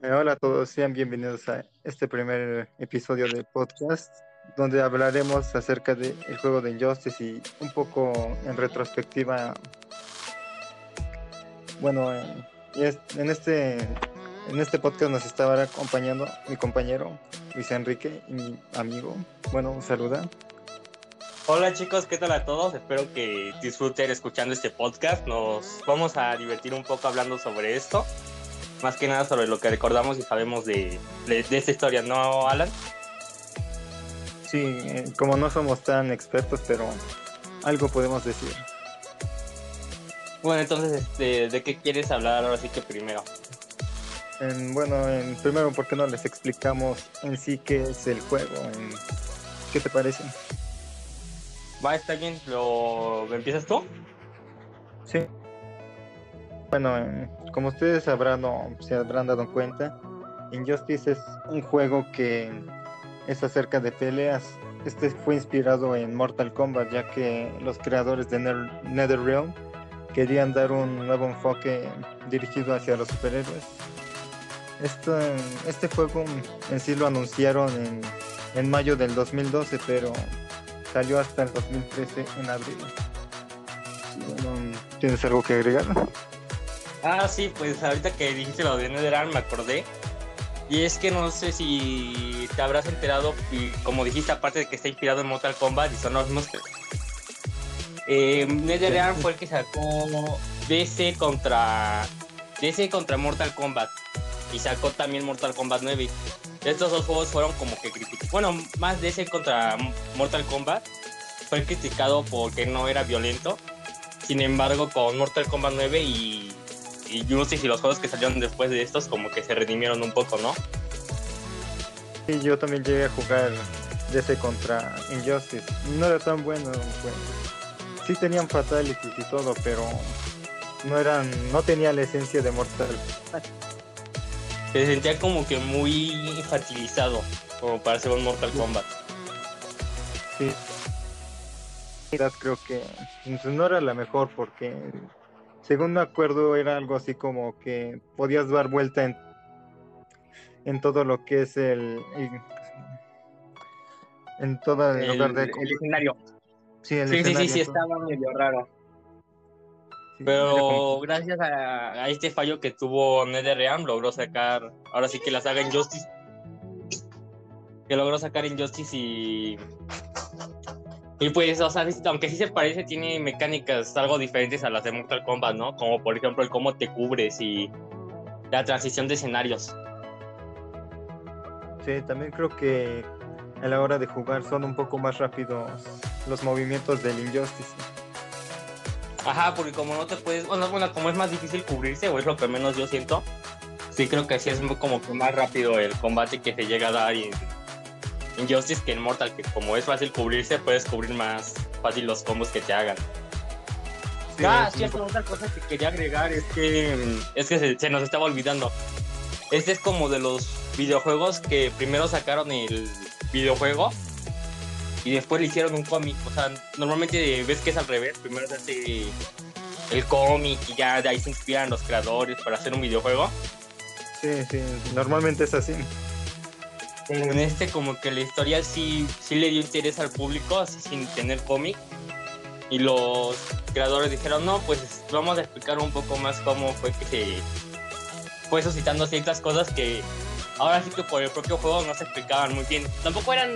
Eh, hola a todos, sean bienvenidos a este primer episodio del podcast, donde hablaremos acerca del juego de Injustice y un poco en retrospectiva. Bueno, en este, en este podcast nos estará acompañando mi compañero Luis Enrique y mi amigo. Bueno, saluda. Hola chicos, ¿qué tal a todos? Espero que disfruten escuchando este podcast. Nos vamos a divertir un poco hablando sobre esto más que nada sobre lo que recordamos y sabemos de, de, esta historia, ¿no, Alan? Sí, eh, como no somos tan expertos, pero algo podemos decir. Bueno, entonces, este, ¿de qué quieres hablar ahora sí que primero? bueno, en, primero, ¿por qué no les explicamos en sí qué es el juego? ¿Qué te parece? Va, está bien. ¿Lo empiezas tú? Sí. Bueno, como ustedes sabrán o se habrán dado cuenta, Injustice es un juego que es acerca de peleas. Este fue inspirado en Mortal Kombat, ya que los creadores de NetherRealm querían dar un nuevo enfoque dirigido hacia los superhéroes. este juego en sí lo anunciaron en, en mayo del 2012, pero salió hasta el 2013 en abril. ¿Tienes algo que agregar? Ah, sí, pues ahorita que dijiste lo de NetherRealm me acordé. Y es que no sé si te habrás enterado, y como dijiste, aparte de que está inspirado en Mortal Kombat y son los mismos. Eh, NetherRealm fue el que sacó DC contra DC contra Mortal Kombat y sacó también Mortal Kombat 9. Estos dos juegos fueron como que criticados. Bueno, más DC contra Mortal Kombat fue criticado porque no era violento. Sin embargo, con Mortal Kombat 9 y y Justice y los juegos que salieron después de estos como que se redimieron un poco, ¿no? Sí, yo también llegué a jugar DC contra Injustice. No era tan bueno. Pues. Sí tenían fatalities y todo, pero no eran, no tenía la esencia de Mortal. Se sentía como que muy infantilizado, como para ser un Mortal Kombat. Sí. Creo que pues, no era la mejor porque según me acuerdo, era algo así como que podías dar vuelta en, en todo lo que es el, en todo el, lugar de el escenario. Sí, sí, sí, sí, estaba medio raro. Pero gracias a, este fallo que tuvo NetherRealm logró sacar, ahora sí que la saga Injustice, que logró sacar Injustice y y pues, o sea, aunque sí se parece, tiene mecánicas algo diferentes a las de Mortal Kombat, ¿no? Como por ejemplo el cómo te cubres y la transición de escenarios. Sí, también creo que a la hora de jugar son un poco más rápidos los movimientos del Injustice. Ajá, porque como no te puedes, bueno, bueno, como es más difícil cubrirse, o es lo que menos yo siento, sí creo que sí es como que más rápido el combate que se llega a dar y Injustice que en Mortal, que como es fácil cubrirse, puedes cubrir más fácil los combos que te hagan. ah, cierto, otra cosa que quería agregar es que, es que se, nos estaba olvidando. Este es como de los videojuegos que primero sacaron el videojuego y después le hicieron un cómic. O sea, normalmente ves que es al revés. Primero se hace el cómic y ya de ahí se inspiran los creadores para hacer un videojuego. Sí, sí, normalmente es así en este como que la historia sí, sí le dio interés al público, así sin tener cómic. Y los creadores dijeron, no, pues vamos a explicar un poco más cómo fue que se fue suscitando ciertas cosas que ahora sí que por el propio juego no se explicaban muy bien. Tampoco eran,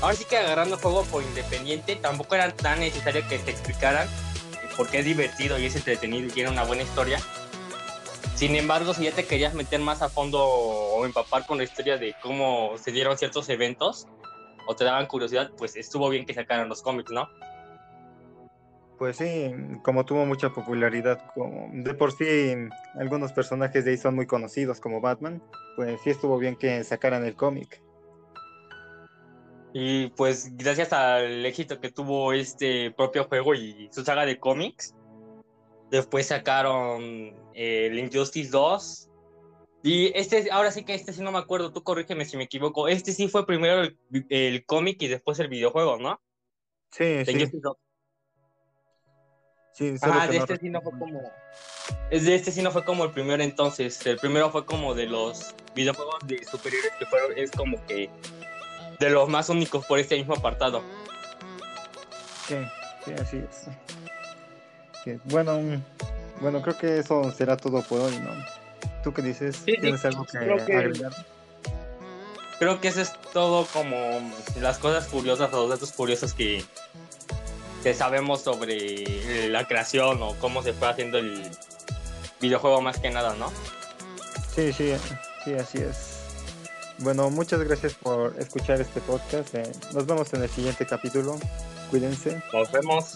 ahora sí que agarrando juego por independiente, tampoco eran tan necesarios que te explicaran, porque es divertido y es entretenido y tiene una buena historia sin embargo, si ya te querías meter más a fondo o empapar con la historia de cómo se dieron ciertos eventos o te daban curiosidad, pues estuvo bien que sacaran los cómics, ¿no? Pues sí, como tuvo mucha popularidad, como de por sí algunos personajes de ahí son muy conocidos como Batman, pues sí estuvo bien que sacaran el cómic. Y pues gracias al éxito que tuvo este propio juego y su saga de cómics, Después sacaron eh, el Injustice 2. Y este, ahora sí que este sí no me acuerdo, tú corrígeme si me equivoco. Este sí fue primero el, cómic y después el videojuego, ¿no? Sí, sí. Solo Ajá, que de no este sí no fue como. Es de este sí no fue como el primero entonces. El primero fue como de los videojuegos de superiores que fueron. Es como que. De los más únicos por este mismo apartado. Sí, sí, así es. Bueno, mm, bueno, creo que eso será todo por hoy, ¿no? ¿Tú qué dices? Sí, sí, ¿Tienes algo que, creo que- agregar? Creo que eso es todo como las cosas curiosas o los datos curiosos que, que sabemos sobre la creación o cómo se fue haciendo el videojuego más que nada, ¿no? Sí, sí, sí, así es. Bueno, muchas gracias por escuchar este podcast. eh, Nos vemos en el siguiente capítulo. Cuídense. Nos vemos.